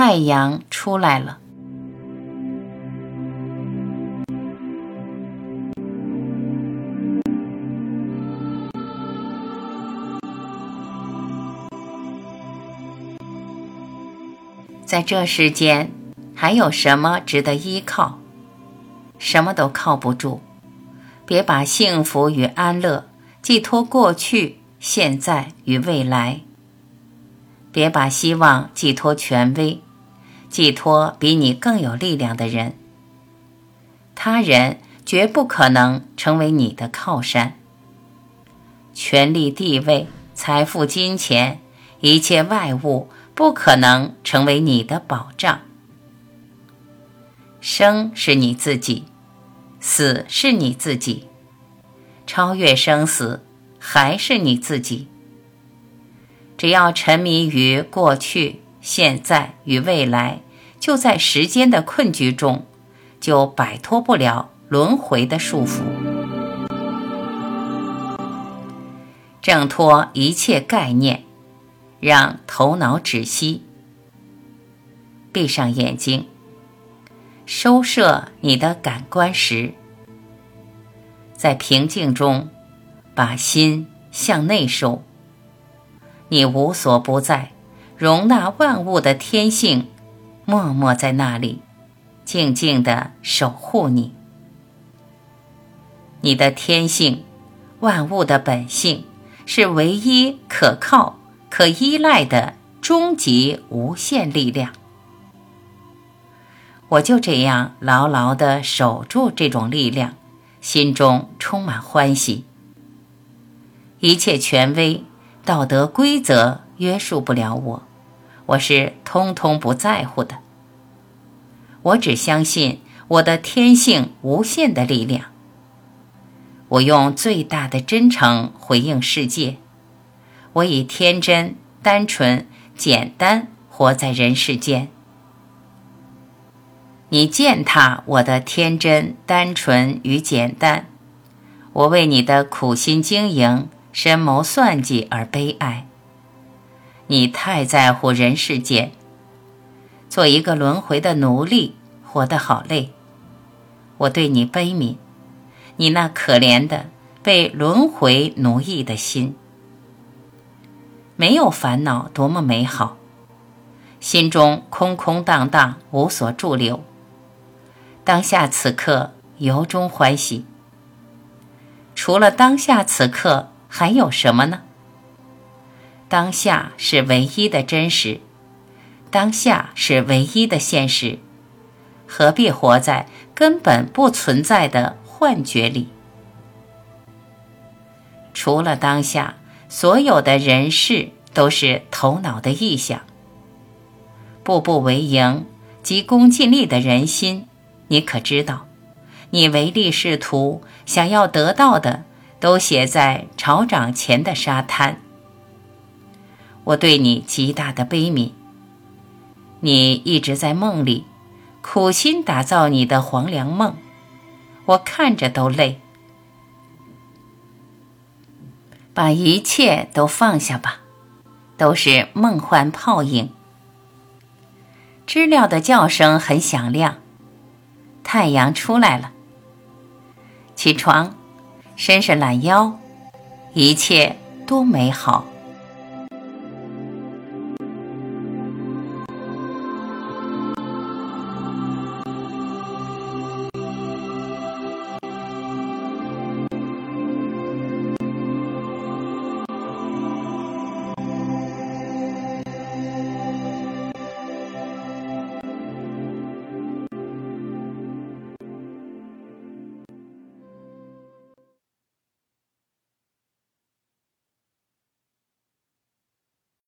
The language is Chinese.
太阳出来了。在这世间，还有什么值得依靠？什么都靠不住。别把幸福与安乐寄托过去、现在与未来。别把希望寄托权威，寄托比你更有力量的人。他人绝不可能成为你的靠山。权力、地位、财富、金钱，一切外物。不可能成为你的保障。生是你自己，死是你自己，超越生死还是你自己。只要沉迷于过去、现在与未来，就在时间的困局中，就摆脱不了轮回的束缚。挣脱一切概念。让头脑止息，闭上眼睛，收摄你的感官时，在平静中把心向内收。你无所不在，容纳万物的天性，默默在那里，静静的守护你。你的天性，万物的本性，是唯一可靠。可依赖的终极无限力量，我就这样牢牢地守住这种力量，心中充满欢喜。一切权威、道德规则约束不了我，我是通通不在乎的。我只相信我的天性无限的力量。我用最大的真诚回应世界。我以天真、单纯、简单活在人世间。你践踏我的天真、单纯与简单，我为你的苦心经营、深谋算计而悲哀。你太在乎人世间，做一个轮回的奴隶，活得好累。我对你悲悯，你那可怜的被轮回奴役的心。没有烦恼，多么美好！心中空空荡荡，无所驻留。当下此刻，由衷欢喜。除了当下此刻，还有什么呢？当下是唯一的真实，当下是唯一的现实。何必活在根本不存在的幻觉里？除了当下。所有的人事都是头脑的臆想，步步为营、急功近利的人心，你可知道？你唯利是图，想要得到的都写在潮涨前的沙滩。我对你极大的悲悯。你一直在梦里，苦心打造你的黄粱梦，我看着都累。把一切都放下吧，都是梦幻泡影。知了的叫声很响亮，太阳出来了。起床，伸伸懒腰，一切多美好。